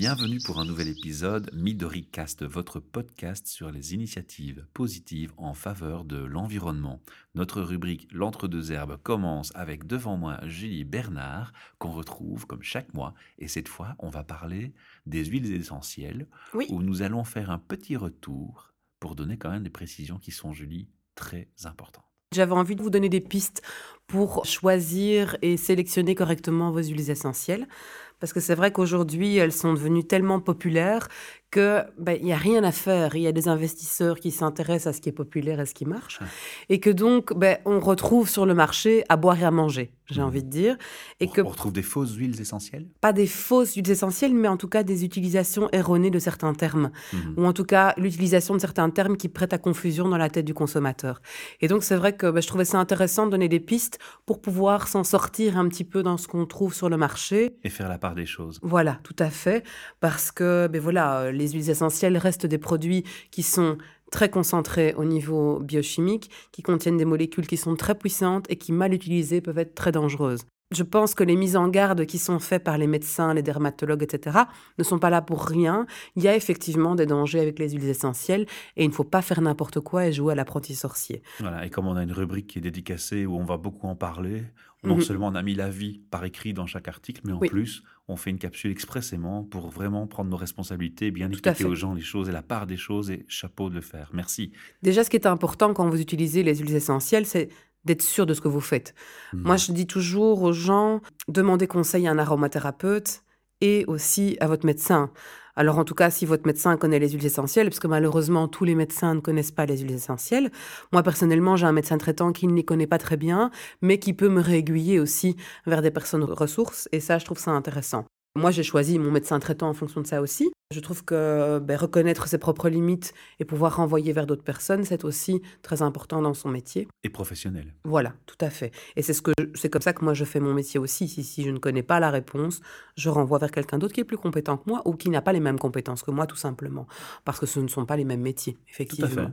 Bienvenue pour un nouvel épisode MidoriCast, votre podcast sur les initiatives positives en faveur de l'environnement. Notre rubrique L'entre-deux herbes commence avec devant moi Julie Bernard, qu'on retrouve comme chaque mois. Et cette fois, on va parler des huiles essentielles, où nous allons faire un petit retour pour donner quand même des précisions qui sont, Julie, très importantes. J'avais envie de vous donner des pistes pour choisir et sélectionner correctement vos huiles essentielles. Parce que c'est vrai qu'aujourd'hui, elles sont devenues tellement populaires qu'il ben, n'y a rien à faire. Il y a des investisseurs qui s'intéressent à ce qui est populaire et ce qui marche. Et que donc, ben, on retrouve sur le marché à boire et à manger, j'ai mmh. envie de dire. Et on, que, on retrouve des fausses huiles essentielles? Pas des fausses huiles essentielles, mais en tout cas des utilisations erronées de certains termes. Mmh. Ou en tout cas, l'utilisation de certains termes qui prêtent à confusion dans la tête du consommateur. Et donc, c'est vrai que ben, je trouvais ça intéressant de donner des pistes pour pouvoir s'en sortir un petit peu dans ce qu'on trouve sur le marché. Et faire la part des choses. Voilà, tout à fait. Parce que, ben voilà, les huiles essentielles restent des produits qui sont très concentrés au niveau biochimique, qui contiennent des molécules qui sont très puissantes et qui, mal utilisées, peuvent être très dangereuses. Je pense que les mises en garde qui sont faites par les médecins, les dermatologues, etc., ne sont pas là pour rien. Il y a effectivement des dangers avec les huiles essentielles et il ne faut pas faire n'importe quoi et jouer à l'apprenti sorcier. Voilà, et comme on a une rubrique qui est dédicacée où on va beaucoup en parler, non mhm. seulement on a mis l'avis par écrit dans chaque article, mais en plus, on fait une capsule expressément pour vraiment prendre nos responsabilités, bien expliquer aux gens les choses et la part des choses et chapeau de le faire. Merci. Déjà, ce qui est important quand vous utilisez les huiles essentielles, c'est d'être sûr de ce que vous faites. Mhm. Moi, je dis toujours aux gens, demandez conseil à un aromathérapeute et aussi à votre médecin. Alors en tout cas, si votre médecin connaît les huiles essentielles, parce que malheureusement tous les médecins ne connaissent pas les huiles essentielles. Moi personnellement, j'ai un médecin traitant qui ne les connaît pas très bien, mais qui peut me réaiguiller aussi vers des personnes ressources, et ça, je trouve ça intéressant. Moi, j'ai choisi mon médecin traitant en fonction de ça aussi. Je trouve que ben, reconnaître ses propres limites et pouvoir renvoyer vers d'autres personnes, c'est aussi très important dans son métier. Et professionnel. Voilà, tout à fait. Et c'est ce que c'est comme ça que moi je fais mon métier aussi. Si, si je ne connais pas la réponse, je renvoie vers quelqu'un d'autre qui est plus compétent que moi ou qui n'a pas les mêmes compétences que moi, tout simplement, parce que ce ne sont pas les mêmes métiers, effectivement. Tout à fait.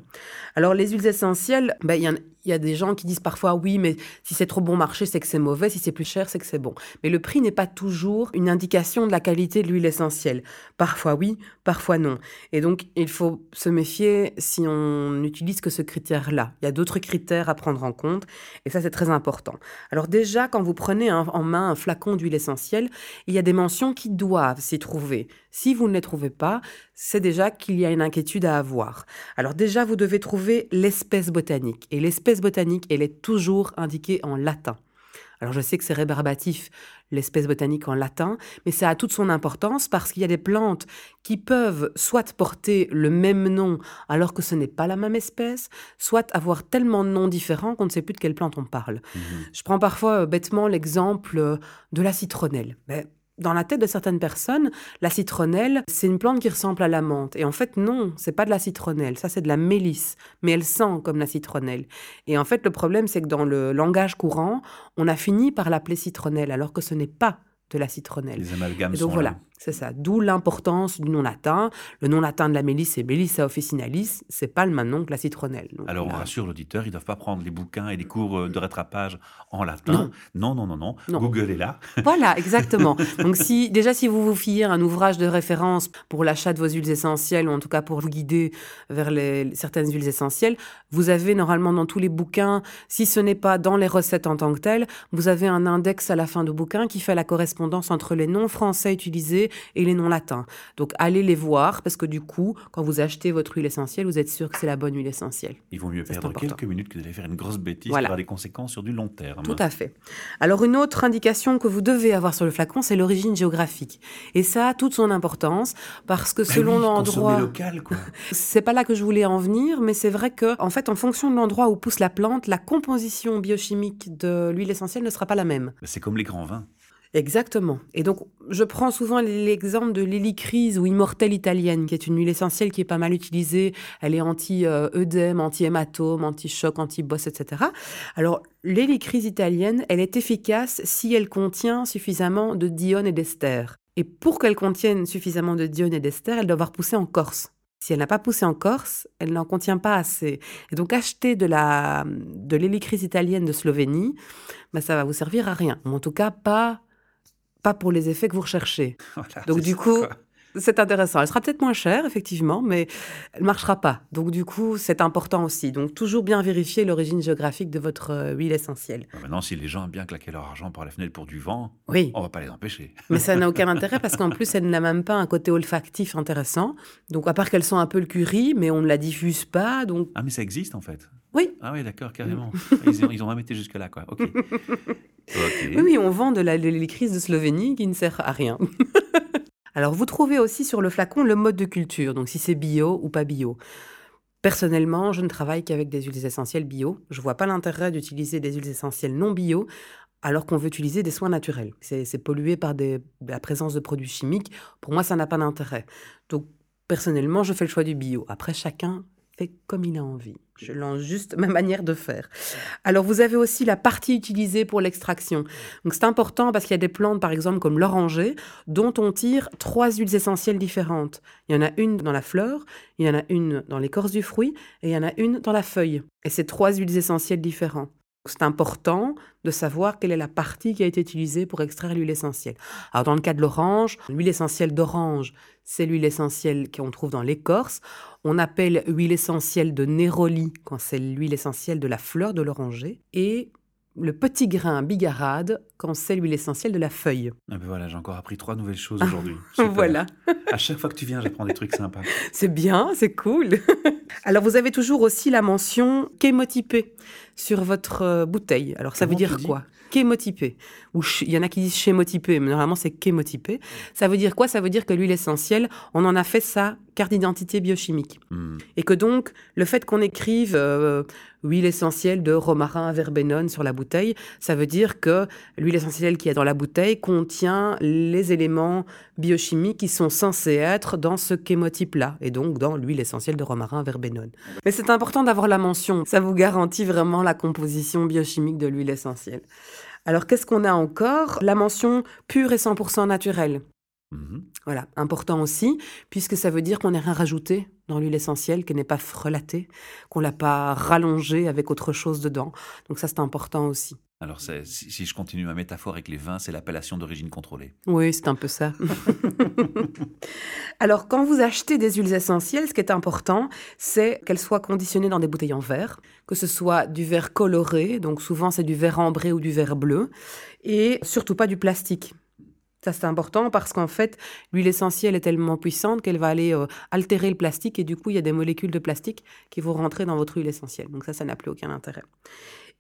Alors les huiles essentielles, ben, il y, a des gens qui disent parfois oui, mais si c'est trop bon marché, c'est que c'est mauvais. Si c'est plus cher, c'est que c'est bon. Mais le prix n'est pas toujours une indication de la qualité de l'huile essentielle. Parfois oui parfois non. Et donc, il faut se méfier si on n'utilise que ce critère-là. Il y a d'autres critères à prendre en compte, et ça, c'est très important. Alors déjà, quand vous prenez en main un flacon d'huile essentielle, il y a des mentions qui doivent s'y trouver. Si vous ne les trouvez pas, c'est déjà qu'il y a une inquiétude à avoir. Alors déjà, vous devez trouver l'espèce botanique. Et l'espèce botanique, elle est toujours indiquée en latin. Alors je sais que c'est rébarbatif, l'espèce botanique en latin, mais ça a toute son importance parce qu'il y a des plantes qui peuvent soit porter le même nom alors que ce n'est pas la même espèce, soit avoir tellement de noms différents qu'on ne sait plus de quelle plante on parle. Mmh je prends parfois euh, bêtement l'exemple euh, de la citronnelle. Mais dans la tête de certaines personnes, la citronnelle, c'est une plante qui ressemble à la menthe. Et en fait, non, c'est pas de la citronnelle, ça c'est de la mélisse, mais elle sent comme la citronnelle. Et en fait, le problème, c'est que dans le langage courant, on a fini par l'appeler citronnelle, alors que ce n'est pas de la citronnelle. Les amalgames donc voilà, c'est ça. D'où l'importance du nom latin. Le nom latin de la mélisse, c'est Melissa officinalis. C'est pas le même nom que la citronnelle. Alors on rassure l'auditeur, ils doivent pas prendre les bouquins et les cours euh, de rattrapage en latin. Non, non, non, non. non. Google est là. Voilà, exactement. donc si déjà si vous vous fiez à un ouvrage de référence pour l'achat de vos huiles essentielles ou en tout cas pour vous guider vers les, certaines huiles essentielles, vous avez normalement dans tous les bouquins, si ce n'est pas dans les recettes en tant que telles, vous avez un index à la fin du bouquin qui fait la correspondance entre les noms français utilisés et les noms latins. Donc allez les voir parce que du coup, quand vous achetez votre huile essentielle, vous êtes sûr que c'est la bonne huile essentielle. Il vaut mieux perdre quelques minutes que d'aller faire une grosse bêtise qui aura des conséquences sur du long terme. Tout à fait. Alors une autre indication que vous devez avoir sur le flacon, c'est l'origine géographique. Et ça a toute son importance parce que bah selon l'endroit, local, quoi. c'est pas là que je voulais en venir, mais c'est vrai que en fait, en fonction de l'endroit où pousse la plante, la composition biochimique de l'huile essentielle ne sera pas la même. C'est comme les grands vins. Exactement. Et donc, je prends souvent l'exemple de l'hélicryse ou immortelle italienne, qui est une huile essentielle qui est pas mal utilisée. Elle est anti-œdème, anti-hématome, anti-choc, anti-bosse, etc. Alors, l'hélicryse italienne, elle est efficace si elle contient suffisamment de diones et d'ester. Et pour qu'elle contienne suffisamment de diones et d'ester, elle doit avoir poussé en Corse. Si elle n'a pas poussé en Corse, elle n'en contient pas assez. Et donc acheter de la de l'hélicryse italienne de Slovénie, bah, ça va vous servir à rien. En tout cas pas pas pour les effets que vous recherchez. Donc du coup, C'est intéressant. Elle sera peut-être moins chère, effectivement, mais elle marchera pas. Donc, du coup, c'est important aussi. Donc, toujours bien vérifier l'origine géographique de votre euh, huile essentielle. Maintenant, si les gens aiment bien claquer leur argent par la fenêtre pour du vent, Oui, on va pas les empêcher. mais ça n'a aucun intérêt parce qu'en plus, elle n'a même pas un côté olfactif intéressant. Donc, à part qu'elle sent un peu le curry, mais on ne la diffuse pas. Donc, Ah, mais ça existe en fait. oui. Ah oui, d'accord, carrément. Ils ont, ils ont même été jusque-là, quoi. Ok. Ok. Oui, oui, on vend de la, de Slovénie qui ne sert à rien. Alors, vous trouvez aussi sur le flacon le mode de culture, donc si c'est bio ou pas bio. Personnellement, je ne travaille qu'avec des huiles essentielles bio. Je vois pas l'intérêt d'utiliser des huiles essentielles non bio alors qu'on veut utiliser des soins naturels. C'est pollué par la présence de produits chimiques. Pour moi, ça n'a pas d'intérêt. Donc, personnellement, je fais le choix du bio. Après, chacun comme il a envie. Je lance juste ma manière de faire. Alors, vous avez aussi la partie utilisée pour l'extraction. Donc, c'est important parce qu'il y a des plantes, par exemple, comme l'oranger, dont on tire trois huiles essentielles différentes. Il y en a une dans la fleur, il y en a une dans l'écorce du fruit et il y en a une dans la feuille. Et c'est trois huiles essentielles différentes. Donc, C'est important de savoir quelle est la partie qui a été utilisée pour extraire l'huile essentielle. Alors, dans le cas de l'orange, l'huile essentielle d'orange, c'est l'huile essentielle qu'on trouve dans l'écorce. On appelle huile essentielle de néroli quand c'est l'huile essentielle de la fleur de l'oranger. Et le petit grain bigarade quand c'est l'huile essentielle de la feuille. Ah ben voilà, j'ai encore appris trois nouvelles choses aujourd'hui. Voilà. À chaque fois que tu viens, j'apprends des trucs sympas. C'est bien, c'est cool. Alors, vous avez toujours aussi la mention chémotypée sur votre euh, bouteille. Alors, ça Comment veut dire quoi? Chémotypée. Ou il y en a qui disent chémotypée, mais normalement, c'est chémotypée. Ça veut dire quoi? Ça veut dire que l'huile essentielle, on en a fait sa carte d'identité biochimique. Hmm. Et que donc, le fait qu'on écrive euh, huile essentielle de romarin verbenone sur la bouteille, ça veut dire que l'huile essentielle qui est dans la bouteille contient les éléments biochimiques qui sont censés être dans ce chémotype-là, et donc dans l'huile essentielle de romarin verbenone. Mais c'est important d'avoir la mention, ça vous garantit vraiment la composition biochimique de l'huile essentielle. Alors qu'est-ce qu'on a encore? La mention pure et 100% naturelle. Mhm. Voilà, important aussi, puisque ça veut dire qu'on n'a rien rajouté dans l'huile essentielle, qu'elle n'est pas frelatée, qu'on l'a pas rallongée avec autre chose dedans. Donc ça, c'est important aussi. Alors, si je continue ma métaphore avec les vins, c'est l'appellation d'origine contrôlée. Oui, c'est un peu ça. Alors, quand vous achetez des huiles essentielles, ce qui est important, c'est qu'elles soient conditionnées dans des bouteilles en verre, que ce soit du verre coloré, donc souvent c'est du verre ambré ou du verre bleu, et surtout pas du plastique. C'est important parce qu'en fait, l'huile essentielle est tellement puissante qu'elle va aller euh, altérer le plastique et du coup, il y a des molécules de plastique qui vont rentrer dans votre huile essentielle. Donc ça, ça n'a plus aucun intérêt.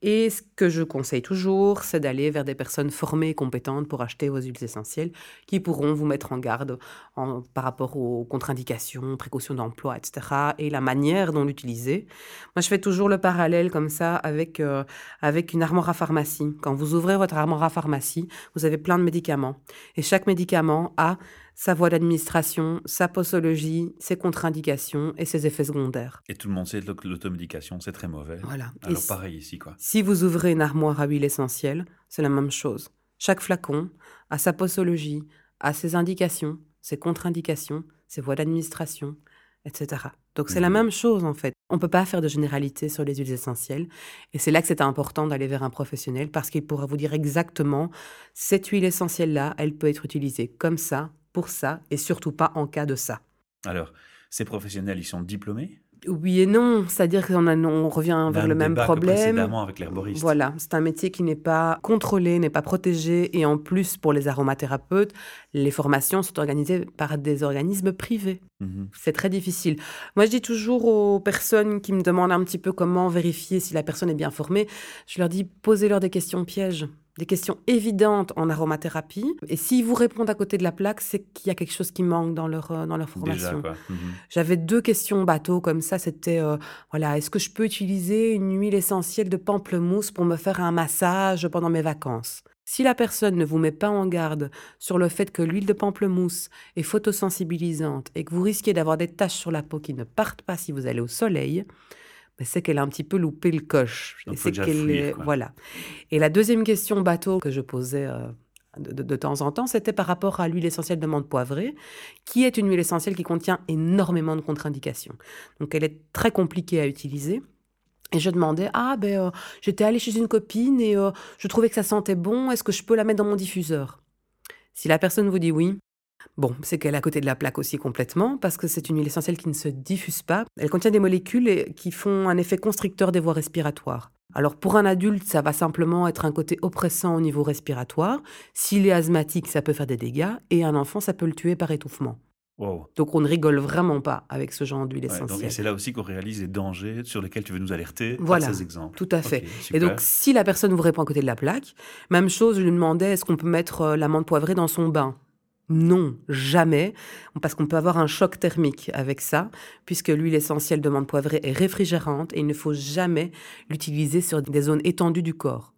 Et ce que je conseille toujours, c'est d'aller vers des personnes formées et compétentes pour acheter vos huiles essentielles qui pourront vous mettre en garde par rapport aux contre-indications, précautions d'emploi, etc. et la manière dont l'utiliser. Moi, je fais toujours le parallèle comme ça avec, euh, avec une armoire à pharmacie. Quand vous ouvrez votre armoire à pharmacie, vous avez plein de médicaments. Et chaque médicament a sa voie d'administration, sa posologie, ses contre-indications et ses effets secondaires. Et tout le monde sait que l'automédication, c'est très mauvais. Voilà. Alors, pareil ici, quoi. si vous ouvrez une armoire à huile essentielle, c'est la même chose. Chaque flacon a sa posologie, a ses indications, ses contre-indications, ses voies d'administration, etc. Donc c'est la Mhm. même chose en fait. On ne peut pas faire de généralité sur les huiles essentielles. Et c'est là que c'est important d'aller vers un professionnel parce qu'il pourra vous dire exactement cette huile essentielle-là, elle peut être utilisée comme ça, pour ça, et surtout pas en cas de ça. Alors, ces professionnels, ils sont diplômés? Oui et non, c'est-à-dire qu'on on revient vers le même que problème. précédemment avec l'herboriste. Voilà, c'est un métier qui n'est pas contrôlé, n'est pas protégé, et en plus, pour les aromathérapeutes, les formations sont organisées par des organismes privés. Mhm. C'est très difficile. Moi, je dis toujours aux personnes qui me demandent un petit peu comment vérifier si la personne est bien formée, je leur dis posez-leur des questions pièges, des questions évidentes en aromathérapie. Et s'ils vous répondent à côté de la plaque, c'est qu'il y a quelque chose qui manque dans leur, euh, dans leur formation. Mhm. J'avais deux questions bateau comme ça. C'était euh, voilà, est-ce que je peux utiliser une huile essentielle de pamplemousse pour me faire un massage pendant mes vacances? Si la personne ne vous met pas en garde sur le fait que l'huile de pamplemousse est photosensibilisante et que vous risquez d'avoir des taches sur la peau qui ne partent pas si vous allez au soleil, ben, c'est qu'elle a un petit peu loupé le coche. C'est qu'elle voilà. Et la deuxième question bateau que je posais euh, de, de- de temps en temps, c'était par rapport à l'huile essentielle de menthe poivrée, qui est une huile essentielle qui contient énormément de contre-indications. Donc elle est très compliquée à utiliser. Et je demandais, ah ben euh, j'étais allée chez une copine et euh, je trouvais que ça sentait bon, est-ce que je peux la mettre dans mon diffuseur? Si la personne vous dit oui, Bon, c'est qu'elle est à côté de la plaque aussi complètement, parce que c'est une huile essentielle qui ne se diffuse pas. Elle contient des molécules qui font un effet constricteur des voies respiratoires. Alors pour un adulte, ça va simplement être un côté oppressant au niveau respiratoire. S'il est asthmatique, ça peut faire des dégâts, et un enfant, ça peut le tuer par étouffement. Donc on ne rigole vraiment pas avec ce genre d'huile essentielle. c'est là aussi qu'on réalise les dangers sur lesquels tu veux nous alerter voilà, par ces exemples. Tout à fait. et donc si la personne vous répond à côté de la plaque, même chose, je lui demandais est-ce qu'on peut mettre euh, l'amande poivrée dans son bain? Non, jamais, parce qu'on peut avoir un choc thermique avec ça, puisque l'huile essentielle de menthe poivrée est réfrigérante et il ne faut jamais l'utiliser sur des zones étendues du corps.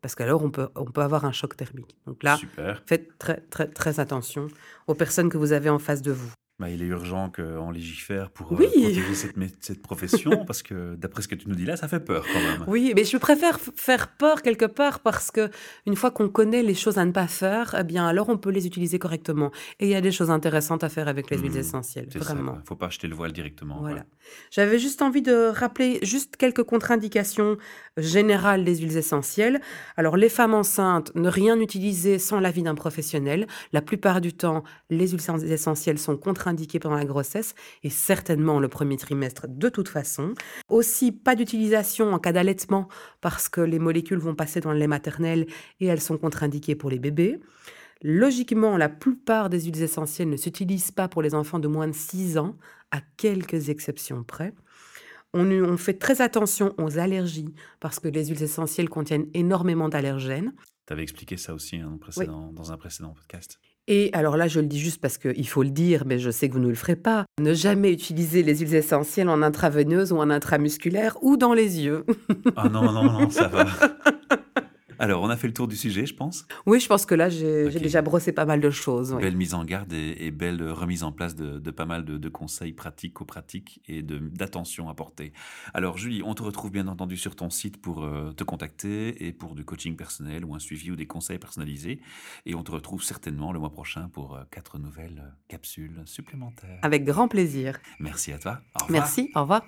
Parce qu'alors, on peut, on peut avoir un choc thermique. Donc là, faites très, très, très attention aux personnes que vous avez en face de vous. Bah, il est urgent qu'on légifère pour euh, protéger cette, cette profession, parce que d'après ce que tu nous dis là, ça fait peur quand même. Oui, mais je préfère faire peur quelque part parce que une fois qu'on connaît les choses à ne pas faire, eh bien alors on peut les utiliser correctement. Et il y a des choses intéressantes à faire avec les huiles mmh, essentielles, vraiment. Il ne faut pas acheter le voile directement. Voilà. J'avais juste envie de rappeler juste quelques contre-indications générales des huiles essentielles. Alors les femmes enceintes, ne rien utiliser sans l'avis d'un professionnel. La plupart du temps, les huiles essentielles sont contre indiqué pendant la grossesse et certainement le premier trimestre de toute façon. Aussi, pas d'utilisation en cas d'allaitement parce que les molécules vont passer dans le lait maternel et elles sont contre-indiquées pour les bébés. Logiquement, la plupart des huiles essentielles ne s'utilisent pas pour les enfants de moins de 6 ans, à quelques exceptions près. On, on, fait très attention aux allergies parce que les huiles essentielles contiennent énormément d'allergènes. Tu avais expliqué ça aussi hein, dans un précédent podcast. Et alors là, je le dis juste parce qu'il faut le dire, mais je sais que vous ne le ferez pas. Ne jamais utiliser les huiles essentielles en intraveineuse ou en intramusculaire ou dans les yeux. Ah non, non, non, ça va. Alors, on a fait le tour du sujet, je pense. Oui, je pense que là, j'ai déjà brossé pas mal de choses. Belle mise en garde et, belle remise en place de, pas mal de, conseils pratiques, pratiques et d'attention apportée. Alors, Julie, on te retrouve bien entendu sur ton site pour euh, te contacter et pour du coaching personnel ou un suivi ou des conseils personnalisés. Et on te retrouve certainement le mois prochain pour euh, quatre nouvelles capsules supplémentaires. Avec grand plaisir. Merci à toi. Merci, au revoir.